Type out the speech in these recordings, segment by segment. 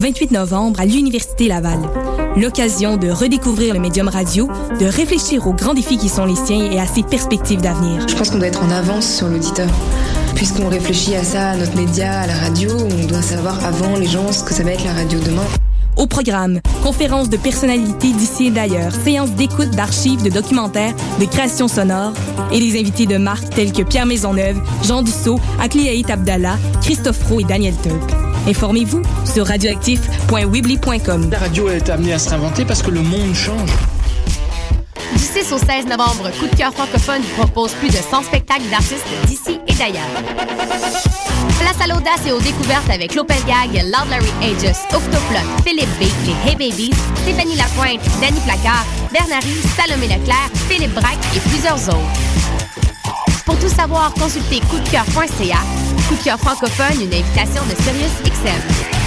28 novembre à l'Université Laval. L'occasion de redécouvrir le médium radio, de réfléchir aux grands défis qui sont les siens et à ses perspectives d'avenir. Je pense qu'on doit être en avance sur l'auditeur. Puisqu'on réfléchit à ça, à notre média, à la radio, on doit savoir avant les gens ce que ça va être la radio demain. Au programme, conférences de personnalités d'ici et d'ailleurs, séances d'écoute d'archives, de documentaires, de créations sonores et des invités de marque tels que Pierre Maisonneuve, Jean Dussault, Akliaït Abdallah, Christophe Roux et Daniel Turp. Informez-vous sur radioactif.wibly.com. La radio est amenée à se réinventer parce que le monde change. Du 6 au 16 novembre, Coup de cœur francophone vous propose plus de 100 spectacles d'artistes d'ici et d'ailleurs. Place à l'audace et aux découvertes avec Lopez Gag, Loud Larry Aegis, Octoplot, Philippe B, les Hey Babies, Stéphanie Lapointe, Danny Placard, Bernary, Salomé Leclerc, Philippe Braque et plusieurs autres. Pour tout savoir, consultez coupdecoeur.ca. Coup de cœur francophone, une invitation de Sirius XM.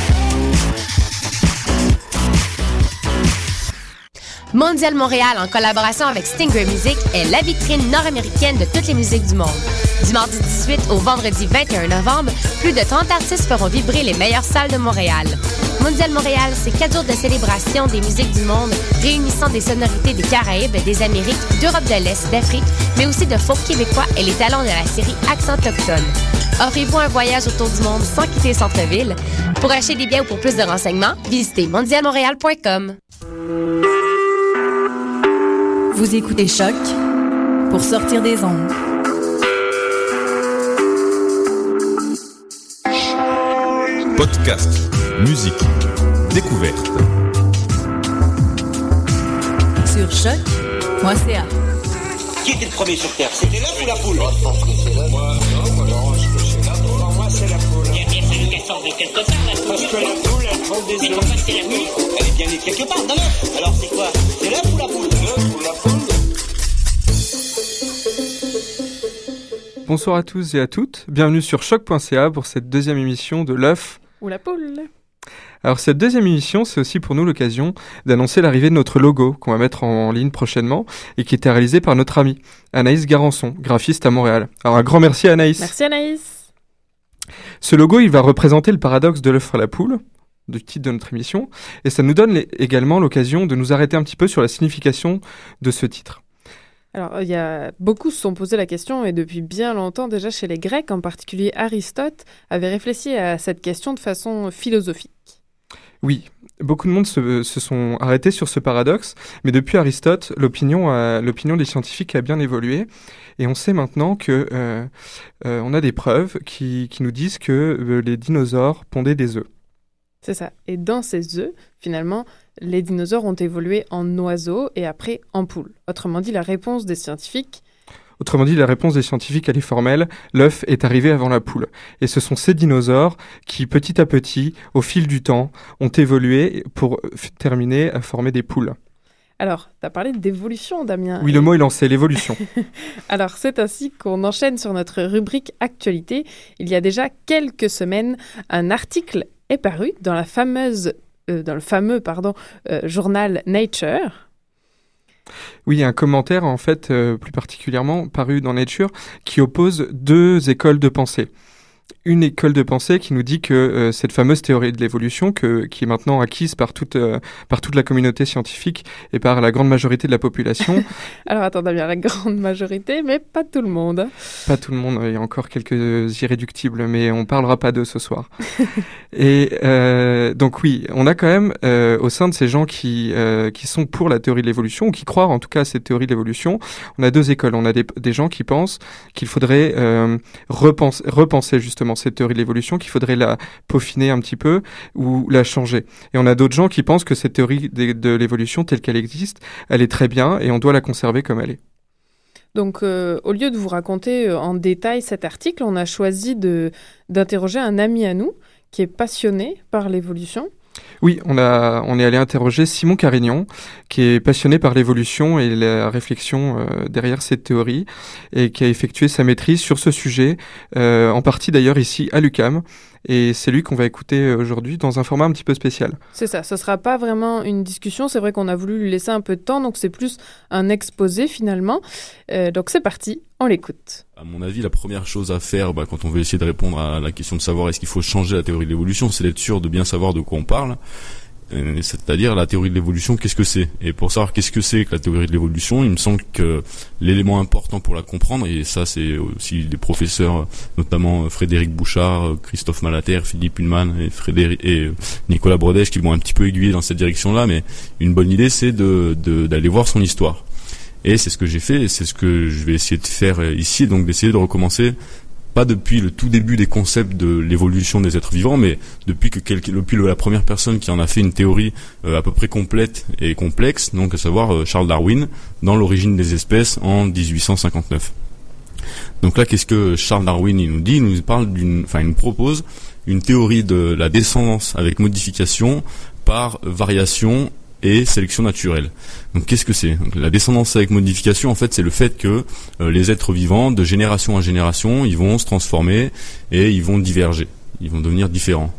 Mondial Montréal, en collaboration avec Stinger Music, est la vitrine nord-américaine de toutes les musiques du monde. Du mardi 18 au vendredi 21 novembre, plus de 30 artistes feront vibrer les meilleures salles de Montréal. Mondial Montréal, c'est quatre jours de célébration des musiques du monde, réunissant des sonorités des Caraïbes, des Amériques, d'Europe de l'Est, d'Afrique, mais aussi de folk québécois et les talents de la série Accent Autochtone. Offrez-vous un voyage autour du monde sans quitter le centre-ville. Pour acheter des biens ou pour plus de renseignements, visitez mondialmontréal.com. Vous écoutez Choc pour sortir des ondes. Podcast, musique, découverte. Sur choc.ca. Qui était le premier sur Terre? C'était l'œuf ou la poule? Moi, je pense que c'est l'œuf. Moi, non, moi, non, je pense que c'est la poule. Non, moi, c'est la poule. Il y a bien fallu qu'elle sorte de quelque part, la poule. Parce que la poule, elle prend des œufs. Mais pourquoi c'est la nuit Elle est bien née quelque part, dans l'œuf. Alors, c'est quoi? C'est l'œuf ou la poule? L'œuf ou la poule? Bonsoir à tous et à toutes, bienvenue sur choc.ca pour cette deuxième émission de l'œuf. Ou la poule. Alors cette deuxième émission, c'est aussi pour nous l'occasion d'annoncer l'arrivée de notre logo qu'on va mettre en ligne prochainement et qui était réalisé par notre amie Anaïs Garançon, graphiste à Montréal. Alors un grand merci à Anaïs. Merci Anaïs. Ce logo, il va représenter le paradoxe de l'œuf à la poule du titre de notre émission et ça nous donne également l'occasion de nous arrêter un petit peu sur la signification de ce titre. Alors, il y a beaucoup se sont posé la question, et depuis bien longtemps déjà chez les Grecs, en particulier Aristote, avait réfléchi à cette question de façon philosophique. Oui, beaucoup de monde se, sont arrêtés sur ce paradoxe, mais depuis Aristote, l'opinion, l'opinion des scientifiques a bien évolué, et on sait maintenant que euh, euh, on a des preuves qui, qui nous disent que euh, les dinosaures pondaient des œufs. C'est ça. Et dans ces œufs, finalement, les dinosaures ont évolué en oiseaux et après en poules. Autrement dit, la réponse des scientifiques. Autrement dit, la réponse des scientifiques, elle est formelle. L'œuf est arrivé avant la poule. Et ce sont ces dinosaures qui, petit à petit, au fil du temps, ont évolué pour terminer à former des poules. Alors, tu as parlé d'évolution, Damien. Oui, le mot est lancé, l'évolution. Alors, c'est ainsi qu'on enchaîne sur notre rubrique Actualité. Il y a déjà quelques semaines, un article est paru dans la fameuse euh, dans le fameux pardon, euh, journal Nature. Oui, un commentaire en fait euh, plus particulièrement paru dans Nature qui oppose deux écoles de pensée une école de pensée qui nous dit que euh, cette fameuse théorie de l'évolution, que, qui est maintenant acquise par toute, euh, par toute la communauté scientifique et par la grande majorité de la population. Alors attends, bien la grande majorité, mais pas tout le monde. Pas tout le monde, il y a encore quelques irréductibles, mais on parlera pas d'eux ce soir. et euh, donc oui, on a quand même au sein de ces gens qui, qui sont pour la théorie de l'évolution, ou qui croient en tout cas à cette théorie de l'évolution, on a deux écoles. On a des, des gens qui pensent qu'il faudrait repenser, repenser justement cette théorie de l'évolution, qu'il faudrait la peaufiner un petit peu ou la changer. Et on a d'autres gens qui pensent que cette théorie de, l'évolution telle qu'elle existe, elle est très bien et on doit la conserver comme elle est. Donc, euh, au lieu de vous raconter euh, en détail cet article, on a choisi d'interroger un ami à nous qui est passionné par l'évolution oui, on, a, on est allé interroger Simon Carignon, qui est passionné par l'évolution et la réflexion euh, derrière cette théorie, et qui a effectué sa maîtrise sur ce sujet, euh, en partie d'ailleurs ici à l'UCAM. Et c'est lui qu'on va écouter aujourd'hui dans un format un petit peu spécial. C'est ça, ce sera pas vraiment une discussion, c'est vrai qu'on a voulu lui laisser un peu de temps, donc c'est plus un exposé finalement. Euh, donc c'est parti, on l'écoute. À mon avis, la première chose à faire bah, quand on veut essayer de répondre à la question de savoir est-ce qu'il faut changer la théorie de l'évolution, c'est d'être sûr de bien savoir de quoi on parle. Euh, c'est-à-dire la théorie de l'évolution, qu'est-ce que c'est? Et pour savoir qu'est-ce que c'est que la théorie de l'évolution, il me semble que l'élément important pour la comprendre, et ça c'est aussi des professeurs, notamment Frédéric Bouchard, Christophe Malater, Philippe Hullman et, et Nicolas Brodèche qui vont un petit peu aiguiller dans cette direction-là, mais une bonne idée c'est d'aller de, d'aller voir son histoire. Et c'est ce que j'ai fait, et c'est ce que je vais essayer de faire ici, donc d'essayer de recommencer pas depuis le tout début des concepts de l'évolution des êtres vivants, mais depuis que depuis la première personne qui en a fait une théorie euh, à peu près complète et complexe, donc à savoir euh, Charles Darwin, dans l'origine des espèces en 1859. Donc là, qu'est-ce que Charles Darwin il nous dit? Il nous parle d'une, enfin, il nous propose une théorie de la descendance avec modification par variation et sélection naturelle. Donc qu'est-ce que c'est? La descendance avec modification, en fait, c'est le fait que euh, les êtres vivants, de génération en génération, ils vont se transformer et ils vont diverger, ils vont devenir différents.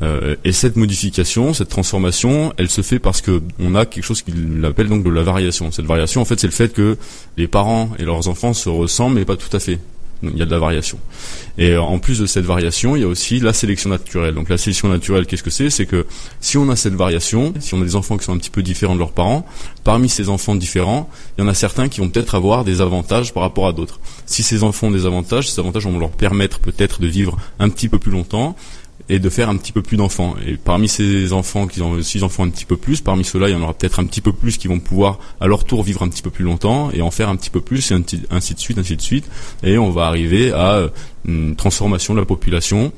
Euh, et cette modification, cette transformation, elle se fait parce que on a quelque chose qu'il appelle donc de la variation. Cette variation, en fait, c'est le fait que les parents et leurs enfants se ressemblent, mais pas tout à fait il y a de la variation. Et euh, en plus de cette variation, il y a aussi la sélection naturelle. Donc la sélection naturelle, qu'est-ce que c'est? C'est que si on a cette variation, si on a des enfants qui sont un petit peu différents de leurs parents, parmi ces enfants différents, il y en a certains qui vont peut-être avoir des avantages par rapport à d'autres. Si ces enfants ont des avantages, ces avantages vont leur permettre peut-être de vivre un petit peu plus longtemps, et de faire un petit peu plus d'enfants. Et parmi ces enfants qui ont six enfants un petit peu plus, parmi ceux-là, il y en aura peut-être un petit peu plus qui vont pouvoir à leur tour vivre un petit peu plus longtemps et en faire un petit peu plus, et ainsi de suite, ainsi de suite. Et on va arriver à euh, une transformation de la population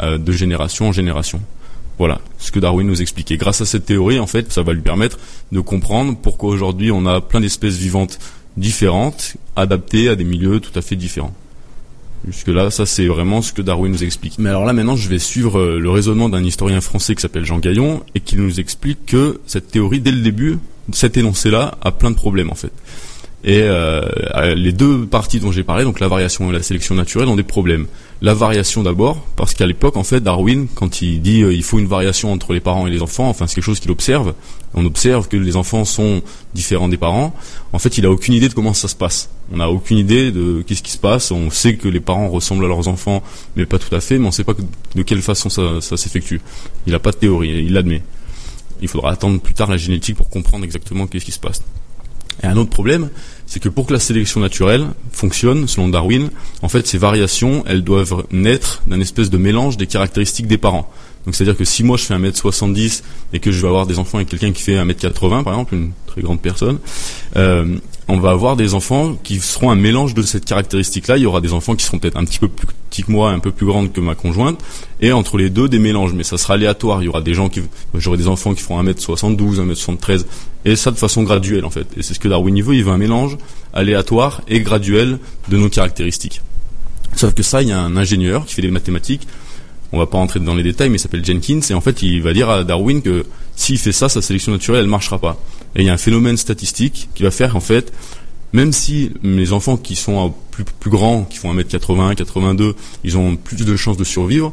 euh, de génération en génération. Voilà ce que Darwin nous expliquait. Grâce à cette théorie, en fait, ça va lui permettre de comprendre pourquoi aujourd'hui on a plein d'espèces vivantes différentes, adaptées à des milieux tout à fait différents. Jusque là, ça c'est vraiment ce que Darwin nous explique. Mais alors là maintenant, je vais suivre euh, le raisonnement d'un historien français qui s'appelle Jean Gaillon et qui nous explique que cette théorie, dès le début, cet énoncé-là a plein de problèmes en fait. Et euh, les deux parties dont j'ai parlé, donc la variation et la sélection naturelle, ont des problèmes. La variation d'abord, parce qu'à l'époque, en fait, Darwin, quand il dit euh, il faut une variation entre les parents et les enfants, enfin c'est quelque chose qu'il observe. On observe que les enfants sont différents des parents. En fait, il a aucune idée de comment ça se passe. On n'a aucune idée de qu'est-ce qui se passe. On sait que les parents ressemblent à leurs enfants, mais pas tout à fait. Mais on ne sait pas de quelle façon ça, ça s'effectue. Il n'a pas de théorie. Il l'admet. Il faudra attendre plus tard la génétique pour comprendre exactement qu'est-ce qui se passe. Et un autre problème, c'est que pour que la sélection naturelle fonctionne, selon Darwin, en fait, ces variations, elles doivent naître d'un espèce de mélange des caractéristiques des parents. Donc c'est-à-dire que si moi je fais 1m70 et que je vais avoir des enfants avec quelqu'un qui fait 1m80 par exemple, une très grande personne, euh, on va avoir des enfants qui seront un mélange de cette caractéristique-là. Il y aura des enfants qui seront peut-être un petit peu plus petits que moi, un peu plus grandes que ma conjointe, et entre les deux des mélanges. Mais ça sera aléatoire. Il y aura des gens qui, j'aurai des enfants qui feront 1m72, 1m73, et ça de façon graduelle en fait. Et c'est ce que Darwin veut. Il veut un mélange aléatoire et graduel de nos caractéristiques. Sauf que ça, il y a un ingénieur qui fait des mathématiques on va pas rentrer dans les détails, mais il s'appelle Jenkins, et en fait, il va dire à Darwin que s'il fait ça, sa sélection naturelle, elle marchera pas. Et il y a un phénomène statistique qui va faire, en fait, même si les enfants qui sont plus, grands, qui font 1m80, 82, ils ont plus de chances de survivre,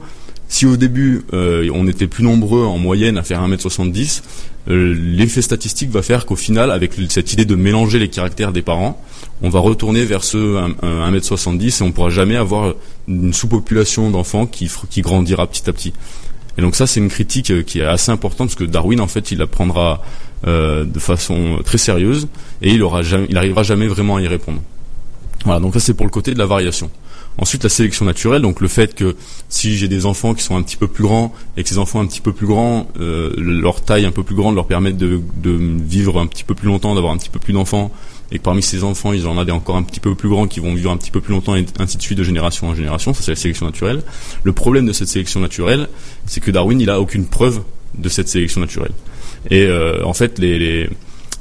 si au début euh, on était plus nombreux en moyenne à faire 1m70, euh, l'effet statistique va faire qu'au final, avec cette idée de mélanger les caractères des parents, on va retourner vers ce 1m70 et on pourra jamais avoir une sous-population d'enfants qui, grandira petit à petit. Et donc ça, c'est une critique euh, qui est assez importante parce que Darwin, en fait, il la prendra euh, de façon très sérieuse et il aura jamais, il arrivera jamais vraiment à y répondre. Voilà, donc ça c'est pour le côté de la variation. Ensuite, la sélection naturelle, donc le fait que si j'ai des enfants qui sont un petit peu plus grands et que ces enfants un petit peu plus grands, euh, leur taille un peu plus grande leur permettent de, de, vivre un petit peu plus longtemps, d'avoir un petit peu plus d'enfants, et que parmi ces enfants, ils en a des encore un petit peu plus grands qui vont vivre un petit peu plus longtemps et ainsi de suite de génération en génération. Ça, c'est la sélection naturelle. Le problème de cette sélection naturelle, c'est que Darwin, il a aucune preuve de cette sélection naturelle. Et euh, en fait, les, les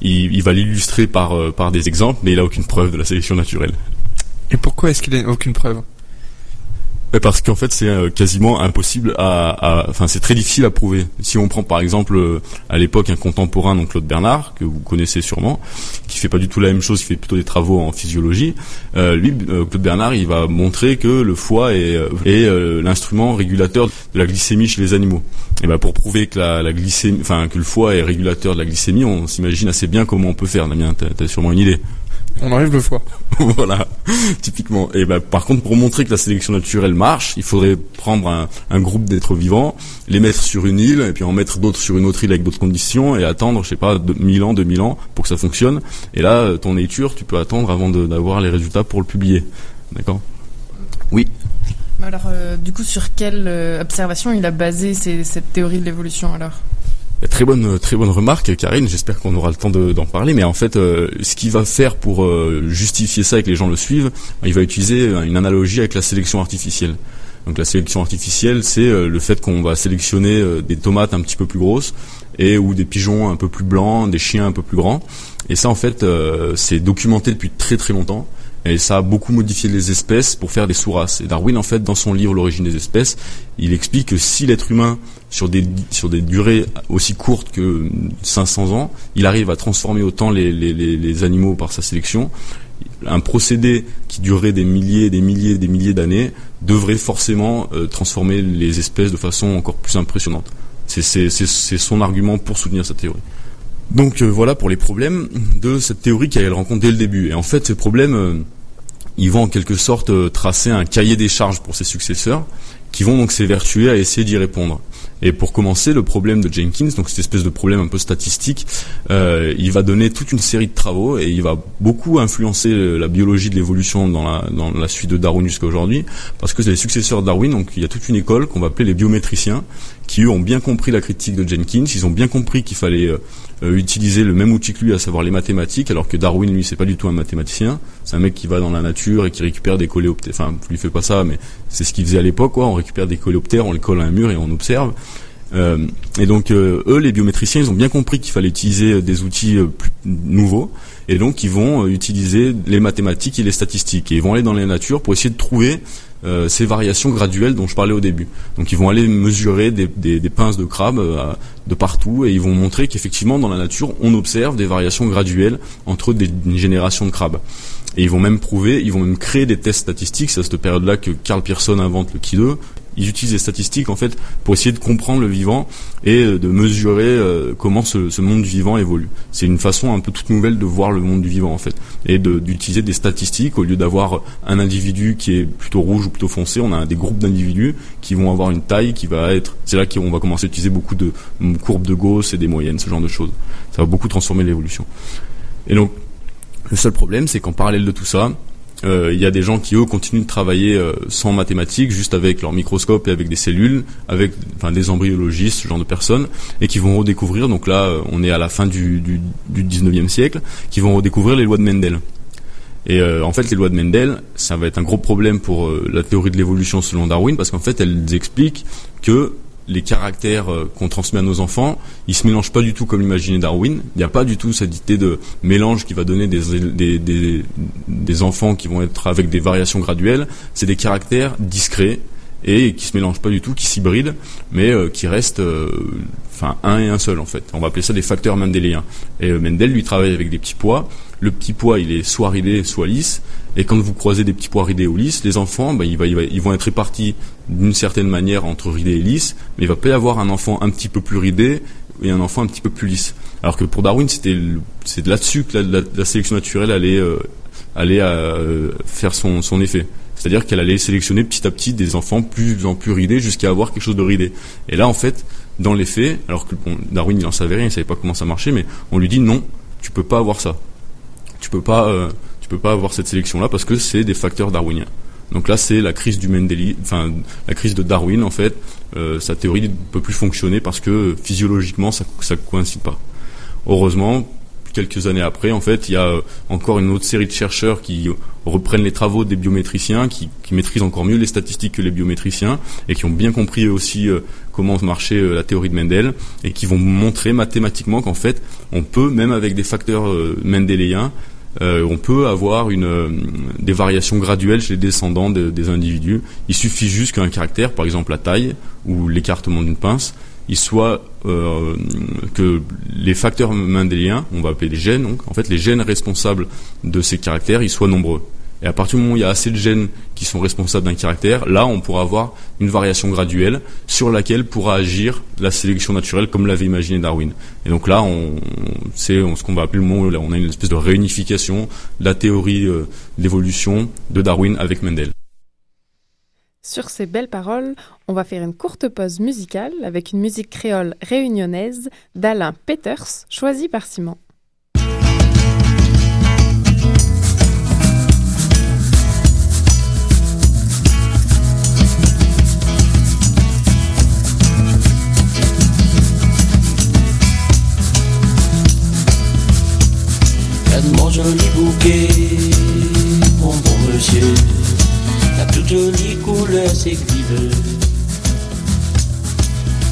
il, il, va l'illustrer par, euh, par des exemples, mais il a aucune preuve de la sélection naturelle. Et pourquoi est-ce qu'il n'a aucune preuve? Parce qu'en fait c'est euh, quasiment impossible à, enfin c'est très difficile à prouver. Si on prend par exemple euh, à l'époque un contemporain, donc Claude Bernard que vous connaissez sûrement, qui fait pas du tout la même chose, qui fait plutôt des travaux en physiologie. Euh, lui, Claude Bernard, il va montrer que le foie est, l'instrument régulateur de la glycémie chez les animaux. Et ben pour prouver que la, glycémie, le foie est régulateur de la glycémie, on s'imagine assez bien comment on peut faire. Damien, t'as as sûrement une idée. On enlève le foie. voilà, typiquement. Et ben, par contre, pour montrer que la sélection naturelle marche, il faudrait prendre un, un groupe d'êtres vivants, les mettre sur une île, et puis en mettre d'autres sur une autre île avec d'autres conditions, et attendre, je sais pas, 1000 ans, 2000 ans pour que ça fonctionne. Et là, ton nature, tu peux attendre avant d'avoir les résultats pour le publier. D'accord? Oui. Alors, euh, du coup, sur quelle euh, observation il a basé cette théorie de l'évolution alors? Très bonne, très bonne remarque, Karine. J'espère qu'on aura le temps d'en parler. Mais en fait, euh, ce qu'il va faire pour euh, justifier ça et que les gens le suivent, il va utiliser une analogie avec la sélection artificielle. Donc la sélection artificielle, c'est euh, le fait qu'on va sélectionner des tomates un petit peu plus grosses et ou des pigeons un peu plus blancs, des chiens un peu plus grands. Et ça, en fait, c'est documenté depuis très très longtemps. Et ça a beaucoup modifié les espèces pour faire des sous-races. Et Darwin, en fait, dans son livre L'origine des espèces, il explique que si l'être humain, sur des, sur des durées aussi courtes que 500 ans, il arrive à transformer autant les, les, animaux par sa sélection, un procédé qui durerait des milliers, des milliers, des milliers d'années devrait forcément euh, transformer les espèces de façon encore plus impressionnante. C'est son argument pour soutenir cette théorie. Donc euh, voilà pour les problèmes de cette théorie qu'elle rencontre dès le début. Et en fait, ces problèmes, euh, ils vont en quelque sorte euh, tracer un cahier des charges pour ses successeurs, qui vont donc s'évertuer à essayer d'y répondre. Et pour commencer, le problème de Jenkins, donc cette espèce de problème un peu statistique, euh, il va donner toute une série de travaux et il va beaucoup influencer euh, la biologie de l'évolution dans la, dans la suite de Darwin jusqu'à aujourd'hui, parce que c'est les successeurs de Darwin, donc il y a toute une école qu'on va appeler les biométriciens, qui eux ont bien compris la critique de Jenkins, ils ont bien compris qu'il fallait euh, euh, utiliser le même outil que lui, à savoir les mathématiques, alors que Darwin, lui, c'est pas du tout un mathématicien, c'est un mec qui va dans la nature et qui récupère des coléoptères, enfin, lui fait pas ça, mais c'est ce qu'il faisait à l'époque, quoi, on récupère des coléoptères, on les colle à un mur et on observe. Euh, et donc euh, eux, les biométriciens, ils ont bien compris qu'il fallait utiliser des outils plus nouveaux, et donc ils vont utiliser les mathématiques et les statistiques, et ils vont aller dans la nature pour essayer de trouver euh, ces variations graduelles dont je parlais au début. Donc ils vont aller mesurer des, pinces de crabe euh, de partout et ils vont montrer qu'effectivement dans la nature on observe des variations graduelles entre des, une génération de crabes. Et ils vont même prouver, ils vont même créer des tests statistiques. C'est à cette période-là que Carl Pearson invente le Ki 2 ils utilisent des statistiques en fait pour essayer de comprendre le vivant et euh, de mesurer euh, comment ce, ce, monde vivant évolue. C'est une façon un peu toute nouvelle de voir le monde du vivant en fait et d'utiliser des statistiques au lieu d'avoir un individu qui est plutôt rouge ou plutôt foncé, on a des groupes d'individus qui vont avoir une taille qui va être. C'est là qu'on va commencer à utiliser beaucoup de courbes de Gauss et des moyennes, ce genre de choses. Ça va beaucoup transformer l'évolution. Et donc le seul problème, c'est qu'en parallèle de tout ça, euh, il y a des gens qui eux continuent de travailler euh, sans mathématiques, juste avec leur microscope et avec des cellules, avec enfin des embryologistes, ce genre de personnes, et qui vont redécouvrir. Donc là, euh, on est à la fin du, du, du 19e siècle, qui vont redécouvrir les lois de Mendel. Et en fait, les lois de Mendel, ça va être un gros problème pour la théorie de l'évolution selon Darwin, parce qu'en fait, elles expliquent que les caractères euh, qu'on transmet à nos enfants, ils se mélangent pas du tout comme l'imaginait Darwin. Il n'y a pas du tout cette idée de mélange qui va donner des, des, des, des enfants qui vont être avec des variations graduelles. C'est des caractères discrets et qui se mélangent pas du tout, qui s'hybrident, mais euh, qui restent, euh, enfin un et un seul en fait. On va appeler ça des facteurs mendéliens. Et Mendel lui travaille avec des petits pois. Le petit pois, il est soit ridé, soit lisse. Et quand vous croisez des petits pois ridés ou lisses, les enfants, bah, ils, vont être répartis d'une certaine manière entre ridé et lisse, mais il va pas y avoir un enfant un petit peu plus ridé et un enfant un petit peu plus lisse. Alors que pour Darwin, c'est là-dessus que la, sélection naturelle allait euh, euh, faire son effet. C'est-à-dire qu'elle allait sélectionner petit à petit des enfants plus en plus ridés jusqu'à avoir quelque chose de ridé. Et là, en fait, dans les faits, alors que Darwin il en savait rien, il savait pas comment ça marchait, mais on lui dit non, tu peux pas avoir ça. Tu peux pas euh, tu peux pas avoir cette sélection là parce que c'est des facteurs darwiniens. Donc là, c'est la crise du Mendeli, enfin la crise de Darwin en fait. Euh, sa théorie ne peut plus fonctionner parce que physiologiquement, ça ne coïncide pas. Heureusement, quelques années après, en fait, il y a euh, encore une autre série de chercheurs qui reprennent les travaux des biométriciens, qui, maîtrisent encore mieux les statistiques que les biométriciens et qui ont bien compris aussi euh, comment marchait la théorie de Mendel et qui vont montrer mathématiquement qu'en fait, on peut même avec des facteurs mendéliens euh, on peut avoir euh, des variations graduelles chez les descendants de- des individus. Il suffit juste qu'un caractère, par exemple la taille ou l'écartement d'une pince, il soit euh, que les facteurs mendéliens, on va appeler les gènes, donc en fait les gènes responsables de ces caractères, ils soient nombreux. Et à partir du moment où il y a assez de gènes qui sont responsables d'un caractère, là on pourra avoir une variation graduelle sur laquelle pourra agir la sélection naturelle comme l'avait imaginé Darwin. Et donc là, on, c'est ce qu'on va appeler le moment, on a une espèce de réunification de la théorie euh, d'évolution de Darwin avec Mendel. Sur ces belles paroles, on va faire une courte pause musicale avec une musique créole réunionnaise d'Alain Peters, choisie par Simon. Joli bouquet, mon bon monsieur. La toute jolie tu veux.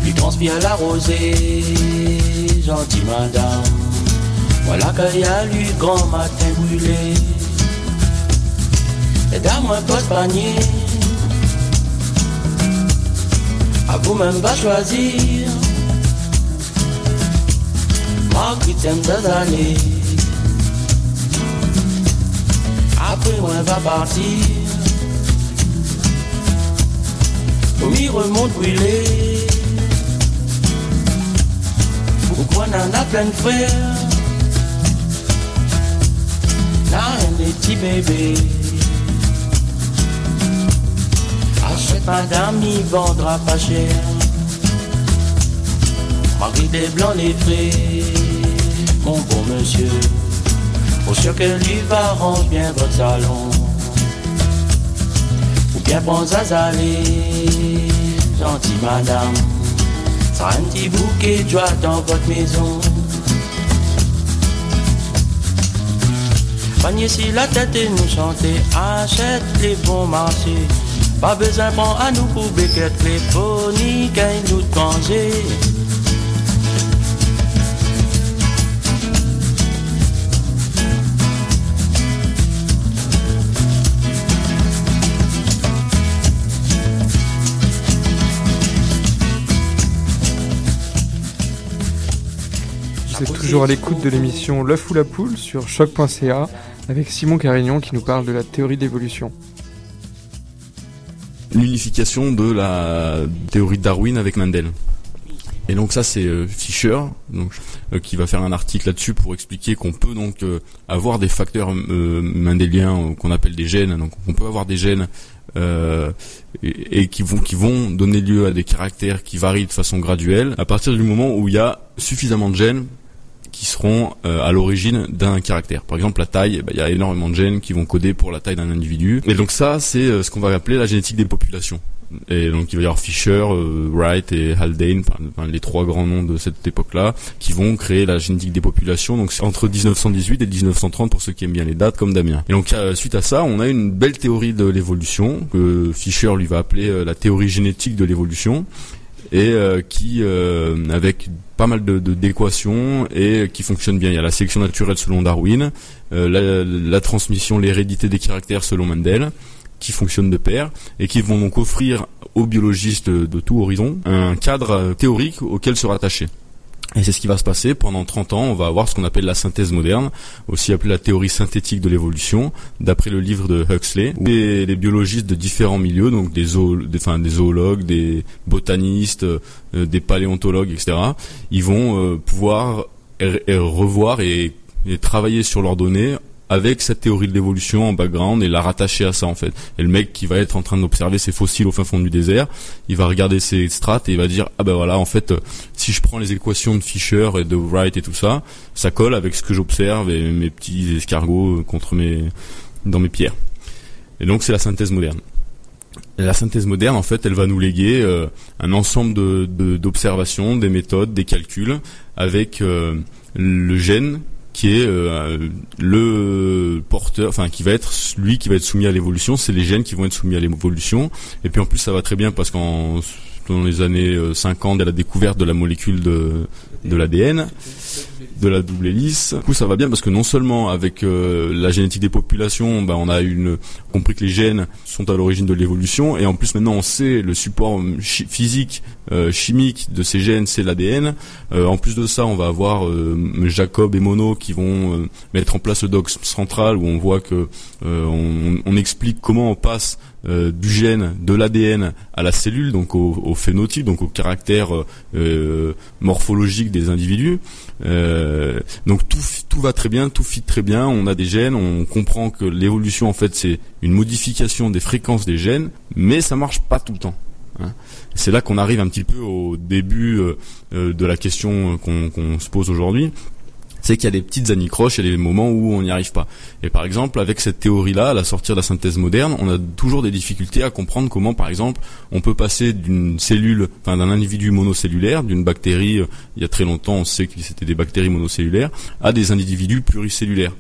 Lui transpire la rosée, gentille madame. Voilà qu'il y a lui grand matin brûlé. Et dans mon poste panier, à vous-même va choisir. Marguerite t'aime d'aller. Après moi va partir M'y remonte brûlé. Pourquoi n'en a plein de frères? N'a un des petits bébés. Achète madame, il vendra pas cher. Malgré des blancs les frais. Mon bon monsieur pour sûr que lui va range bien votre salon. Ou bien prendre à Madame. Ça un petit bouquet de joie dans votre maison. Panier si la tête et nous chanter Achète les bons marchés. Pas besoin prendre à nous pour béquette les ponies Qu'il nous de manger toujours à l'écoute de l'émission L'œuf ou la poule sur choc.ca avec Simon Carignon qui nous parle de la théorie d'évolution. L'unification de la théorie de Darwin avec Mendel. Et donc ça c'est euh, Fischer donc, euh, qui va faire un article là-dessus pour expliquer qu'on peut donc euh, avoir des facteurs mendéliens qu'on appelle des gènes. Donc on peut avoir des gènes et, et qui vont qui vont donner lieu à des caractères qui varient de façon graduelle à partir du moment où il y a suffisamment de gènes qui seront euh, à l'origine d'un caractère. Par exemple, la taille, bah, il y a énormément de gènes qui vont coder pour la taille d'un individu. Et donc ça, c'est euh, ce qu'on va appeler la génétique des populations. Et donc il va y avoir Fisher, euh, Wright et Haldane, les trois grands noms de cette époque-là, qui vont créer la génétique des populations. Donc c'est entre 1918 et 1930 pour ceux qui aiment bien les dates, comme Damien. Et donc suite à ça, on a une belle théorie de l'évolution que Fisher lui va appeler la théorie génétique de l'évolution et euh, qui euh, avec pas mal de d'équations et qui fonctionne bien. Il y a la sélection naturelle selon Darwin, euh, la, transmission, l'hérédité des caractères selon Mendel, qui fonctionne de pair et qui vont donc offrir aux biologistes de, de tout horizon un cadre théorique auquel se rattacher. Et c'est ce qui va se passer pendant 30 ans. On va avoir ce qu'on appelle la synthèse moderne, aussi appelée la théorie synthétique de l'évolution, d'après le livre de Huxley. Où les, biologistes de différents milieux, donc des, zoo, enfin, des zoologues, des botanistes, euh, des paléontologues, etc., ils vont euh, pouvoir er- er- revoir et travailler sur leurs données avec cette théorie de l'évolution en background et la rattacher à ça en fait. Et le mec qui va être en train d'observer ces fossiles au fin fond du désert, il va regarder ces strates et il va dire ah ben voilà en fait euh, si je prends les équations de Fisher et de Wright et tout ça, ça colle avec ce que j'observe et mes petits escargots euh, contre mes dans mes pierres. Et donc c'est la synthèse moderne. La synthèse moderne, en fait, elle va nous léguer euh, un ensemble de d'observations, des méthodes, des calculs, avec le gène qui est euh, le porteur, enfin qui va être lui qui va être soumis à l'évolution. C'est les gènes qui vont être soumis à l'évolution. Et puis en plus, ça va très bien parce qu'en dans les années euh, 50, il y a la découverte de la molécule de, de l'ADN. de la double hélice. Du coup, ça va bien parce que non seulement avec euh, la génétique des populations, bah, on a une compris que les gènes sont à l'origine de l'évolution, et en plus maintenant on sait le support physique, euh, chimique de ces gènes, c'est l'ADN. Euh, en plus de ça, on va avoir Jacob et Mono qui vont mettre en place le doc central où on voit que on, on, explique comment on passe euh, du gène, de l'ADN à la cellule, donc au, phénotype, donc au caractère euh, morphologique des individus. Euh, donc tout, tout va très bien, tout fit très bien. On a des gènes, on comprend que l'évolution en fait c'est une modification des fréquences des gènes, mais ça marche pas tout le temps. Hein. C'est là qu'on arrive un petit peu au début de la question qu'on se pose aujourd'hui c'est qu'il y a des petites anicroches et des moments où on n'y arrive pas. Et par exemple, avec cette théorie-là, à la sortir de la synthèse moderne, on a toujours des difficultés à comprendre comment, par exemple, on peut passer d'une cellule, enfin d'un individu monocellulaire, d'une bactérie, euh, il y a très longtemps, on sait que c'était des bactéries monocellulaires, à des individus pluricellulaires.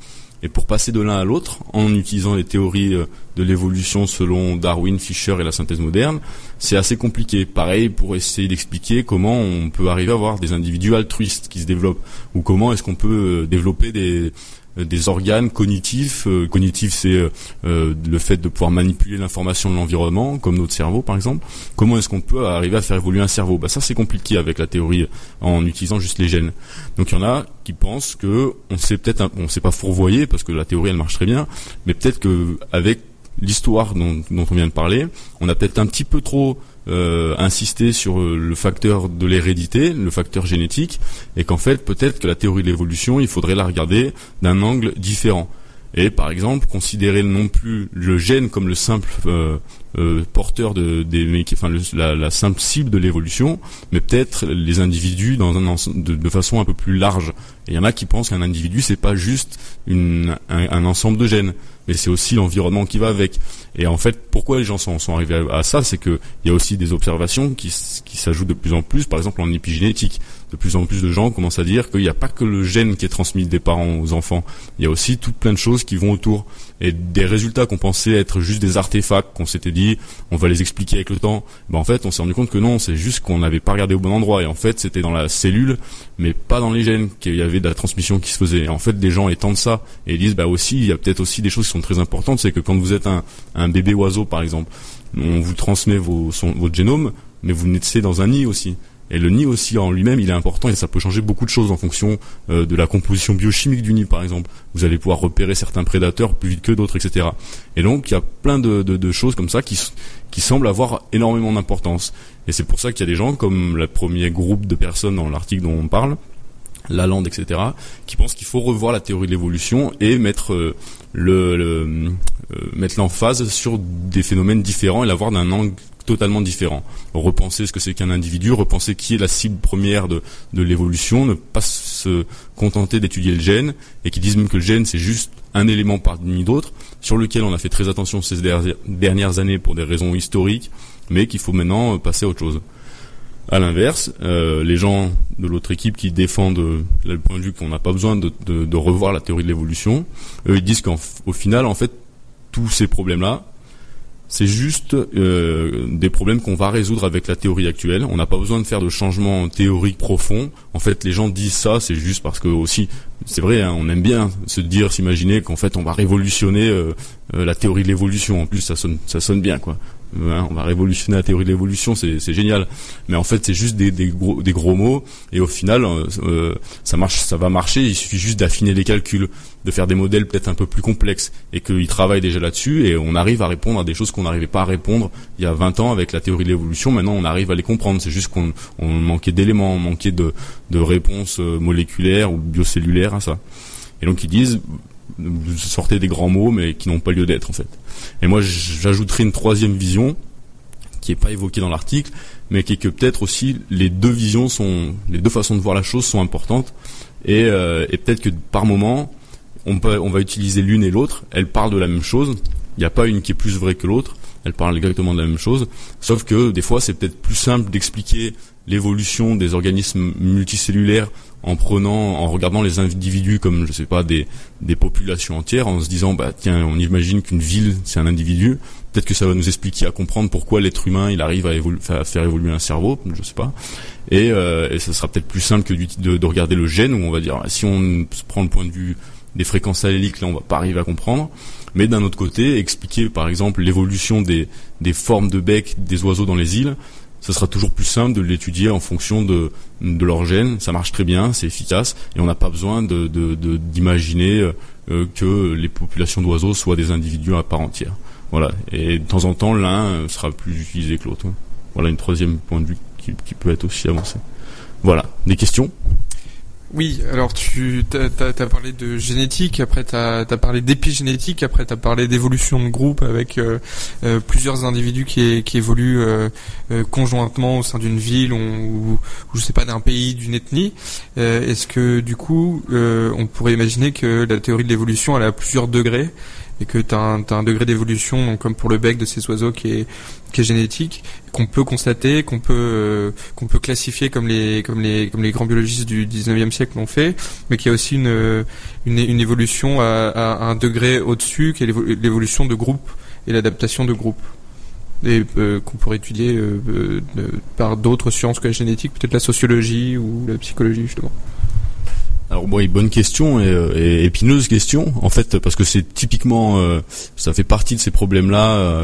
Et pour passer de l'un à l'autre, en utilisant les théories euh, de l'évolution selon Darwin, Fischer et la synthèse moderne, c'est assez compliqué. Pareil pour essayer d'expliquer comment on peut arriver à avoir des individus altruistes qui se développent, ou comment est-ce qu'on peut euh, développer des, des organes cognitifs. Euh, cognitifs, c'est euh, le fait de pouvoir manipuler l'information de l'environnement, comme notre cerveau par exemple. Comment est-ce qu'on peut arriver à faire évoluer un cerveau? Bah ça c'est compliqué avec la théorie en utilisant juste les gènes. Donc il y en a qui pensent que on sait peut-être, on sait pas fourvoyer parce que la théorie elle marche très bien, mais peut-être que avec l'histoire dont, dont on vient de parler, on a peut-être un petit peu trop euh, insister sur euh, le facteur de l'hérédité, le facteur génétique, et qu'en fait peut-être que la théorie de l'évolution, il faudrait la regarder d'un angle différent. Et par exemple, considérer non plus le gène comme le simple euh, euh, porteur de, des, enfin la, la, simple cible de l'évolution, mais peut-être les individus de, façon un peu plus large. Il y en a qui pensent qu'un individu c'est pas juste un, ensemble de gènes, mais c'est aussi l'environnement qui va avec. Et en fait, pourquoi les gens sont, sont arrivés à, ça, c'est qu'il y a aussi des observations qui s'ajoutent de plus en plus, par exemple en épigénétique. De plus en plus de gens commencent à dire qu'il n'y a pas que le gène qui est transmis des parents aux enfants, il y a aussi tout plein de choses qui vont autour. Et des résultats qu'on pensait être juste des artefacts, qu'on s'était dit, on va les expliquer avec le temps, ben en fait, on s'est rendu compte que non, c'est juste qu'on n'avait pas regardé au bon endroit. Et en fait, c'était dans la cellule, mais pas dans les gènes, qu'il y avait de la transmission qui se faisait. Et en fait, des gens étendent ça et disent, bah aussi, il y a peut-être aussi des choses qui sont très importantes, c'est que quand vous êtes un, bébé oiseau, par exemple, on vous transmet votre génome, mais vous naissez dans un nid aussi. Et le nid aussi en lui-même, il est important et ça peut changer beaucoup de choses en fonction euh, de la composition biochimique du nid, par exemple. Vous allez pouvoir repérer certains prédateurs plus vite que d'autres, etc. Et donc, il y a plein de, choses comme ça qui, qui semblent avoir énormément d'importance. Et c'est pour ça qu'il y a des gens, comme le premier groupe de personnes dans l'article dont on parle, Lalande, etc., qui pensent qu'il faut revoir la théorie de l'évolution et mettre euh, le, le euh, mettre l'emphase sur des phénomènes différents et l'avoir d'un angle totalement différent. Repenser ce que c'est qu'un individu, repenser qui est la cible première de, de l'évolution, ne pas se contenter d'étudier le gène, et qui disent même que le gène c'est juste un élément parmi d'autres, sur lequel on a fait très attention ces dernières années pour des raisons historiques, mais qu'il faut maintenant passer à autre chose. À l'inverse, euh, les gens de l'autre équipe qui défendent euh, le point de vue qu'on n'a pas besoin de, de, de, revoir la théorie de l'évolution, eux ils disent qu'au final, en fait, tous ces problèmes-là, c'est juste euh, des problèmes qu'on va résoudre avec la théorie actuelle. On n'a pas besoin de faire de changements théoriques profonds. En fait, les gens disent ça, c'est juste parce que aussi, c'est vrai, hein, on aime bien se dire, s'imaginer qu'en fait, on va révolutionner euh, euh, la théorie de l'évolution. En plus, ça sonne, ça sonne bien, quoi. Hein, on va révolutionner la théorie de l'évolution, c'est génial. Mais en fait, c'est juste des, gros, mots, et au final, euh, euh, ça marche, ça va marcher. Il suffit juste d'affiner les calculs, de faire des modèles peut-être un peu plus complexes, et qu'ils travaillent déjà là-dessus, et on arrive à répondre à des choses qu'on n'arrivait pas à répondre il y a 20 ans avec la théorie de l'évolution. Maintenant, on arrive à les comprendre. C'est juste qu'on on manquait d'éléments, on manquait de, de réponses euh, moléculaires ou biocellulaires à ça. Et donc ils disent, sortez des grands mots, mais qui n'ont pas lieu d'être en fait. Et moi, j'ajouterai une troisième vision qui n'est pas évoquée dans l'article, mais qui est que peut-être aussi les deux visions sont, les deux façons de voir la chose sont importantes, et, euh, peut-être que par moment, on, on va utiliser l'une et l'autre. Elles parlent de la même chose. Il n'y a pas une qui est plus vraie que l'autre. Elles parlent exactement de la même chose, sauf que des fois c'est peut-être plus simple d'expliquer l'évolution des organismes multicellulaires en prenant, en regardant les individus comme je sais pas des des populations entières, en se disant bah tiens on imagine qu'une ville c'est un individu, peut-être que ça va nous expliquer à comprendre pourquoi l'être humain il arrive à, à, faire évoluer un cerveau, je sais pas, et, euh, et ça sera peut-être plus simple que de, de, regarder le gène où on va dire si on prend le point de vue des fréquences alléliques là on va pas arriver à comprendre, mais d'un autre côté expliquer par exemple l'évolution des formes de bec des oiseaux dans les îles ce sera toujours plus simple de l'étudier en fonction de, de leur gène. Ça marche très bien, c'est efficace, et on n'a pas besoin d'imaginer euh, que les populations d'oiseaux soient des individus à part entière. Voilà. Et de temps en temps, l'un sera plus utilisé que l'autre. Voilà une troisième point de vue qui, qui peut être aussi avancé. Voilà. Des questions? Oui, alors tu as, parlé de génétique, après tu as, parlé d'épigénétique, après tu parlé d'évolution de groupe avec euh, euh, plusieurs individus qui, qui évoluent euh, conjointement au sein d'une ville ou, ou, je sais pas d'un pays, d'une ethnie. Est-ce que du coup on pourrait imaginer que la théorie de l'évolution elle a plusieurs degrés et que tu as, un degré d'évolution, comme pour le bec de ces oiseaux qui est, qui est génétique, qu'on peut constater, qu'on peut euh, qu'on peut classifier comme les comme les comme les grands biologistes du 19e siècle l'ont fait, mais qu'il y a aussi une une, une évolution à, un degré au-dessus, qui est l'évolution de groupe et l'adaptation de groupe et euh, qu'on pourrait étudier euh, par d'autres sciences que la génétique, peut-être la sociologie ou la psychologie justement. Alors oui, bonne question et, et, épineuse question en fait parce que c'est typiquement ça fait partie de ces problèmes là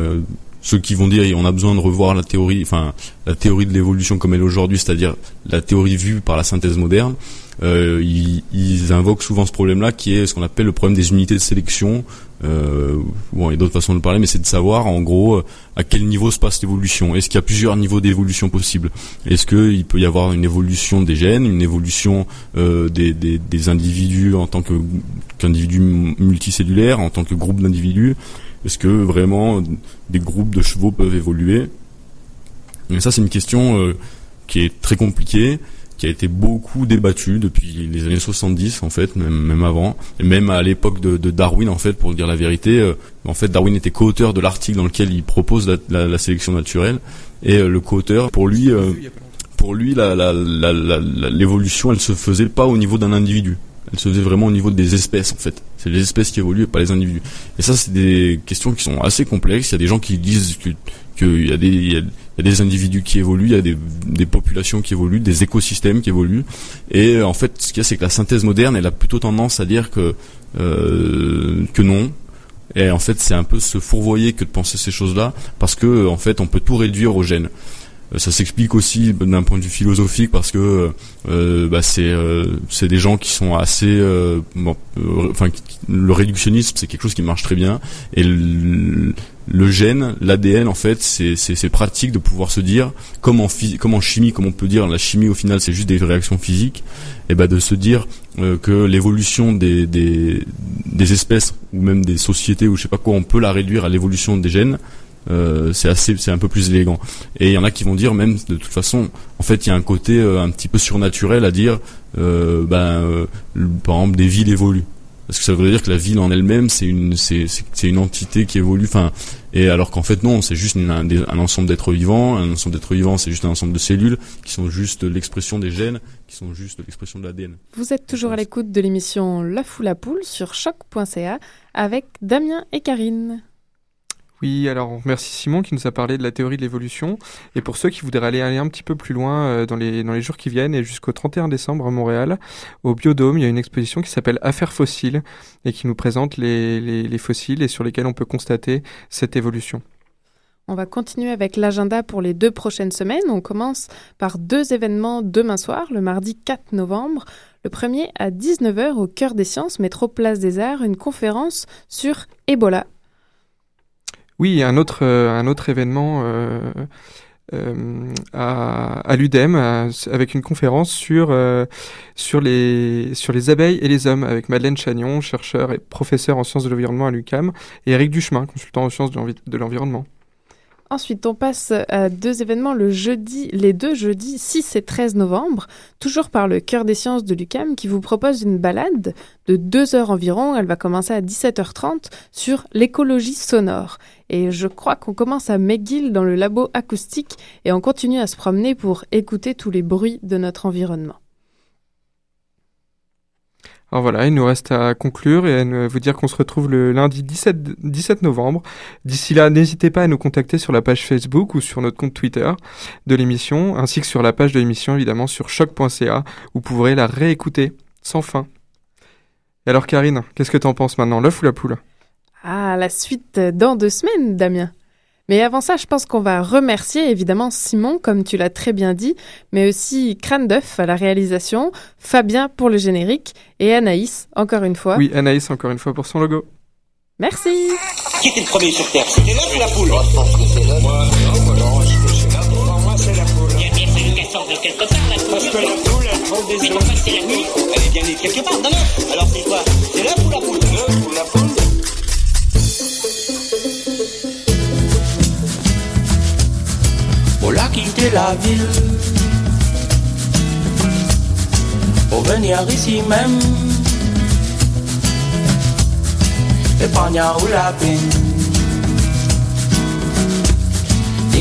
ceux qui vont dire on a besoin de revoir la théorie, enfin la théorie de l'évolution comme elle est aujourd'hui, c'est-à-dire la théorie vue par la synthèse moderne, euh, ils, ils, invoquent souvent ce problème-là qui est ce qu'on appelle le problème des unités de sélection. Euh, bon, il y a d'autres façons de parler, mais c'est de savoir en gros à quel niveau se passe l'évolution. Est-ce qu'il y a plusieurs niveaux d'évolution possibles? Est-ce qu'il peut y avoir une évolution des gènes, une évolution euh, des, des, des, individus en tant qu'individus multicellulaires, en tant que groupe d'individus? Est-ce que vraiment des groupes de chevaux peuvent évoluer? Et ça, c'est une question euh, qui est très compliquée, qui a été beaucoup débattue depuis les années 70 en fait, même, même avant, et même à l'époque de, Darwin en fait, pour dire la vérité. Euh, en fait, Darwin était co-auteur de l'article dans lequel il propose la, sélection naturelle, et euh, le co-auteur, pour lui, pour lui, l'évolution, elle se faisait pas au niveau d'un individu elle se faisait vraiment au niveau des espèces en fait. C'est les espèces qui évoluent et pas les individus. Et ça, c'est des questions qui sont assez complexes. Il y a des gens qui disent que qu'il y a des des individus qui évoluent, il y a des, populations qui évoluent, des écosystèmes qui évoluent. Et en fait, ce qu'il y a, c'est que la synthèse moderne, elle a plutôt tendance à dire que euh, que non. Et en fait, c'est un peu se fourvoyer que de penser ces choses-là, parce que en fait, on peut tout réduire au gène. Euh, ça s'explique aussi d'un point de vue philosophique parce que euh, bah, c'est euh, c'est des gens qui sont assez enfin le réductionnisme c'est quelque chose qui marche très bien le gène l'ADN en fait c'est pratique de pouvoir se dire comme en chimie comme on peut dire la chimie au final c'est juste des réactions physiques et bah de se dire que l'évolution des, espèces ou même des sociétés ou je sais pas quoi on peut la réduire à l'évolution des gènes euh, c'est assez, c'est un peu plus élégant. Et il y en a qui vont dire même de toute façon, en fait, il y a un côté euh, un petit peu surnaturel à dire, euh, ben, par exemple, des villes évoluent. Parce que ça voudrait dire que la ville en elle-même, c'est une, c'est, c'est une entité qui évolue. Enfin, et alors qu'en fait non, c'est juste un, un, ensemble d'êtres vivants. Un ensemble d'êtres vivants, c'est juste un ensemble de cellules qui sont juste l'expression des gènes, qui sont juste l'expression de l'ADN. Vous êtes toujours à l'écoute de l'émission La Foule à Poule sur choc.ca avec Damien et Karine. Oui, alors merci Simon qui nous a parlé de la théorie de l'évolution. Et pour ceux qui voudraient aller, un petit peu plus loin euh, dans, les, jours qui viennent et jusqu'au 31 décembre à Montréal, au Biodôme, il y a une exposition qui s'appelle Affaires fossiles et qui nous présente les fossiles et sur lesquels on peut constater cette évolution. On va continuer avec l'agenda pour les deux prochaines semaines. On commence par deux événements demain soir, le mardi 4 novembre. Le premier à 19h au Cœur des Sciences, métro Place des Arts, une conférence sur Ebola oui, un autre, euh, un autre événement euh, euh, à, l'UDEM avec une conférence sur, sur, les, sur les abeilles et les hommes avec Madeleine Chagnon, chercheur et professeur en sciences de l'environnement à l'UCAM, et Eric Duchemin, consultant en sciences de l'environnement. Ensuite, on passe à deux événements le jeudi, les deux jeudis 6 et 13 novembre, toujours par le Cœur des sciences de l'UCAM qui vous propose une balade de deux heures environ. Elle va commencer à 17h30 sur l'écologie sonore. Et je crois qu'on commence à McGill dans le labo acoustique et on continue à se promener pour écouter tous les bruits de notre environnement. Alors voilà, il nous reste à conclure et à vous dire qu'on se retrouve le lundi 17, 17 novembre. D'ici là, n'hésitez pas à nous contacter sur la page Facebook ou sur notre compte Twitter de l'émission, ainsi que sur la page de l'émission évidemment sur choc.ca, où vous pourrez la réécouter sans fin. Et alors Karine, qu'est-ce que t'en penses maintenant, l'œuf ou la poule? Ah, la suite dans deux semaines, Damien. Mais avant ça, je pense qu'on va remercier évidemment Simon, comme tu l'as très bien dit, mais aussi Crâne d'œuf à la réalisation, Fabien pour le générique et Anaïs, encore une fois. Oui, Anaïs, encore une fois pour son logo. Merci. Qui était le premier sur Terre? C'était l'œuf ou la poule? Moi, je pense que c'est l'œuf. Moi, non, moi, non, je pense que c'est la poule. Moi, c'est la poule. Il y a bien fallu qu'elle sorte de quelque part, la poule. Parce que la poule, elle prend des œufs. Mais pourquoi c'est la nuit Elle est bien née quelque part, d'un œuf. Alors c'est quoi? C'est l'œuf ou la poule? L'œuf ou la poule Pour la quitter la ville. Pour venir ici même. Épargne ou la peine.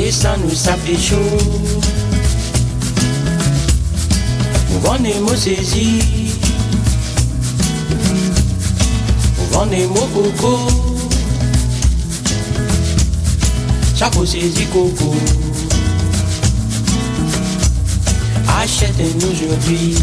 Et ça nous ça chaud. Vous vendez mots saisis. Vous vendez mots coco. Chapeau saisi coco Achète-nous aujourd'hui